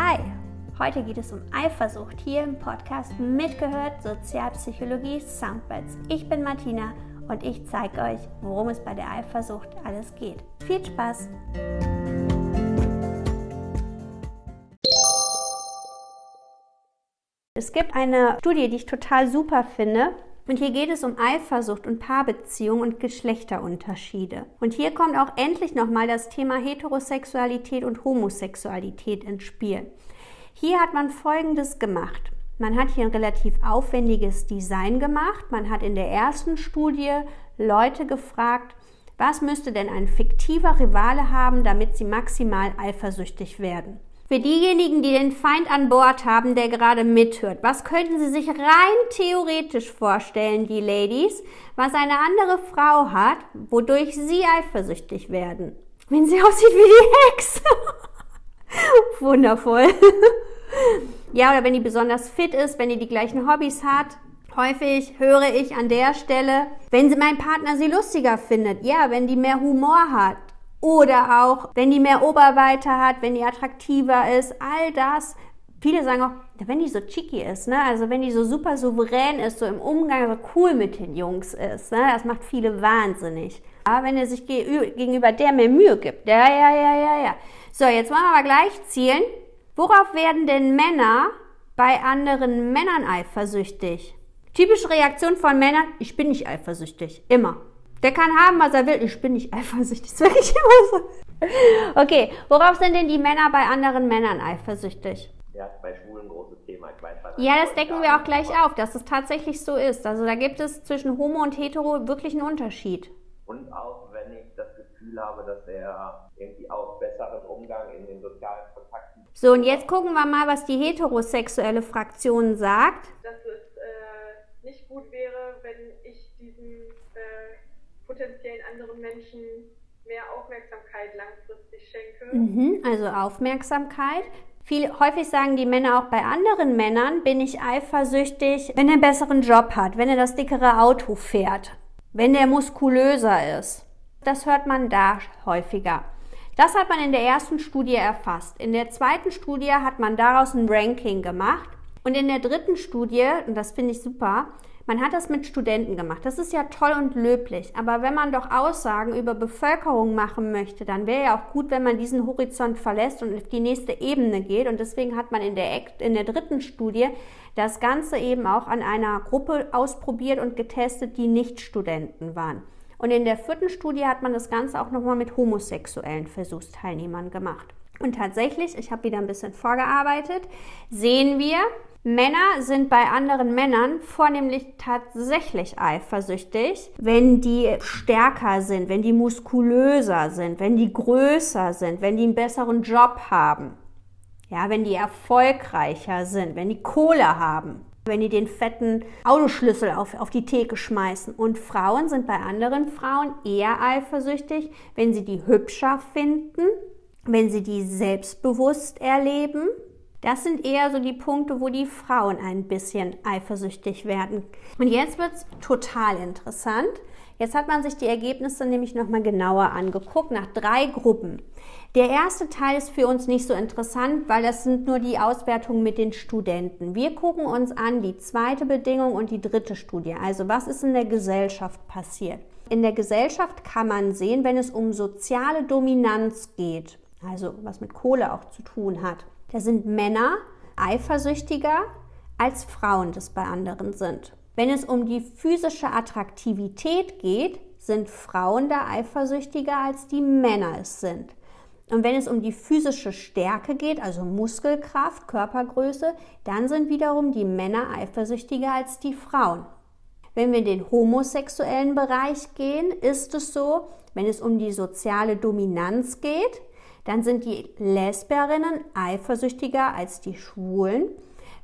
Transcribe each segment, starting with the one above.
Hi, heute geht es um Eifersucht hier im Podcast Mitgehört Sozialpsychologie Soundbites. Ich bin Martina und ich zeige euch, worum es bei der Eifersucht alles geht. Viel Spaß! Es gibt eine Studie, die ich total super finde. Und hier geht es um Eifersucht und Paarbeziehung und Geschlechterunterschiede. Und hier kommt auch endlich nochmal das Thema Heterosexualität und Homosexualität ins Spiel. Hier hat man Folgendes gemacht. Man hat hier ein relativ aufwendiges Design gemacht. Man hat in der ersten Studie Leute gefragt, was müsste denn ein fiktiver Rivale haben, damit sie maximal eifersüchtig werden. Für diejenigen, die den Feind an Bord haben, der gerade mithört, was könnten Sie sich rein theoretisch vorstellen, die Ladies, was eine andere Frau hat, wodurch Sie eifersüchtig werden? Wenn sie aussieht wie die Hexe. Wundervoll. ja, oder wenn die besonders fit ist, wenn die die gleichen Hobbys hat. Häufig höre ich an der Stelle, wenn sie mein Partner sie lustiger findet. Ja, wenn die mehr Humor hat. Oder auch, wenn die mehr Oberweite hat, wenn die attraktiver ist, all das. Viele sagen auch, wenn die so cheeky ist, ne? also wenn die so super souverän ist, so im Umgang so cool mit den Jungs ist, ne? das macht viele wahnsinnig. Aber wenn er sich gegenüber der mehr Mühe gibt, ja, ja, ja, ja, ja. So, jetzt wollen wir aber gleich zielen. Worauf werden denn Männer bei anderen Männern eifersüchtig? Typische Reaktion von Männern, ich bin nicht eifersüchtig. Immer. Der kann haben, was er will. Ich bin nicht eifersüchtig. Das wirklich immer so. Okay, worauf sind denn die Männer bei anderen Männern eifersüchtig? Ja, bei Schwulen ein großes Thema. Ich weiß, ja, das decken wir auch gleich auf, dass es tatsächlich so ist. Also da gibt es zwischen Homo und Hetero wirklich einen Unterschied. Und auch wenn ich das Gefühl habe, dass er irgendwie auch besseren Umgang in den sozialen Kontakten. So, und jetzt gucken wir mal, was die heterosexuelle Fraktion sagt. Dass es äh, nicht gut wäre, potenziellen anderen Menschen mehr Aufmerksamkeit langfristig schenke. Mhm, also Aufmerksamkeit. Viel, häufig sagen die Männer auch bei anderen Männern, bin ich eifersüchtig, wenn er einen besseren Job hat, wenn er das dickere Auto fährt, wenn er muskulöser ist. Das hört man da häufiger. Das hat man in der ersten Studie erfasst. In der zweiten Studie hat man daraus ein Ranking gemacht. Und in der dritten Studie, und das finde ich super, man hat das mit Studenten gemacht. Das ist ja toll und löblich. Aber wenn man doch Aussagen über Bevölkerung machen möchte, dann wäre ja auch gut, wenn man diesen Horizont verlässt und auf die nächste Ebene geht. Und deswegen hat man in der, in der dritten Studie das Ganze eben auch an einer Gruppe ausprobiert und getestet, die nicht Studenten waren. Und in der vierten Studie hat man das Ganze auch nochmal mit homosexuellen Versuchsteilnehmern gemacht. Und tatsächlich, ich habe wieder ein bisschen vorgearbeitet, sehen wir, Männer sind bei anderen Männern vornehmlich tatsächlich eifersüchtig, wenn die stärker sind, wenn die muskulöser sind, wenn die größer sind, wenn die einen besseren Job haben. Ja, wenn die erfolgreicher sind, wenn die Kohle haben, wenn die den fetten Autoschlüssel auf, auf die Theke schmeißen. Und Frauen sind bei anderen Frauen eher eifersüchtig, wenn sie die hübscher finden, wenn sie die selbstbewusst erleben, das sind eher so die Punkte, wo die Frauen ein bisschen eifersüchtig werden. Und jetzt wird es total interessant. Jetzt hat man sich die Ergebnisse nämlich nochmal genauer angeguckt, nach drei Gruppen. Der erste Teil ist für uns nicht so interessant, weil das sind nur die Auswertungen mit den Studenten. Wir gucken uns an die zweite Bedingung und die dritte Studie. Also was ist in der Gesellschaft passiert? In der Gesellschaft kann man sehen, wenn es um soziale Dominanz geht, also was mit Kohle auch zu tun hat, da sind Männer eifersüchtiger als Frauen das bei anderen sind. Wenn es um die physische Attraktivität geht, sind Frauen da eifersüchtiger als die Männer es sind. Und wenn es um die physische Stärke geht, also Muskelkraft, Körpergröße, dann sind wiederum die Männer eifersüchtiger als die Frauen. Wenn wir in den homosexuellen Bereich gehen, ist es so, wenn es um die soziale Dominanz geht, dann sind die Lesberinnen eifersüchtiger als die Schwulen.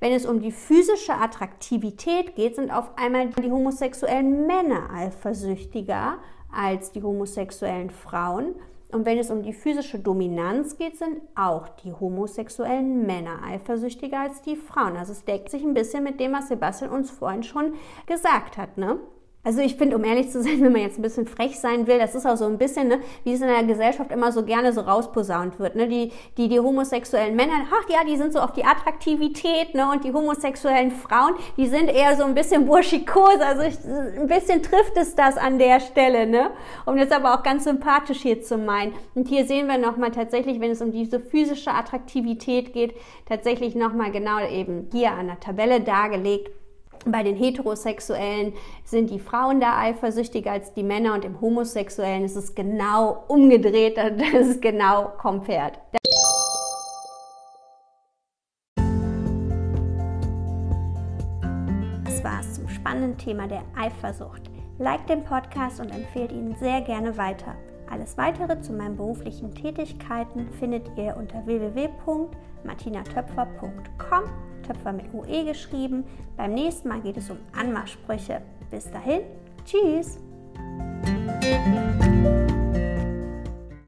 Wenn es um die physische Attraktivität geht, sind auf einmal die homosexuellen Männer eifersüchtiger als die homosexuellen Frauen. Und wenn es um die physische Dominanz geht, sind auch die homosexuellen Männer eifersüchtiger als die Frauen. Also es deckt sich ein bisschen mit dem, was Sebastian uns vorhin schon gesagt hat. Ne? Also ich finde, um ehrlich zu sein, wenn man jetzt ein bisschen frech sein will, das ist auch so ein bisschen, ne, wie es in der Gesellschaft immer so gerne so rausposaunt wird. Ne? Die, die, die homosexuellen Männer, ach ja, die sind so auf die Attraktivität, ne? Und die homosexuellen Frauen, die sind eher so ein bisschen burschikos. Also ich, ein bisschen trifft es das an der Stelle, ne? Um jetzt aber auch ganz sympathisch hier zu meinen. Und hier sehen wir nochmal tatsächlich, wenn es um diese physische Attraktivität geht, tatsächlich nochmal genau eben hier an der Tabelle dargelegt bei den Heterosexuellen sind die Frauen da eifersüchtiger als die Männer und im Homosexuellen ist es genau umgedreht, das ist genau kompert. Das war es zum spannenden Thema der Eifersucht. Like den Podcast und empfehlt ihn sehr gerne weiter. Alles weitere zu meinen beruflichen Tätigkeiten findet ihr unter www.martinatöpfer.com, Töpfer mit UE geschrieben. Beim nächsten Mal geht es um Anmachsprüche. Bis dahin, tschüss!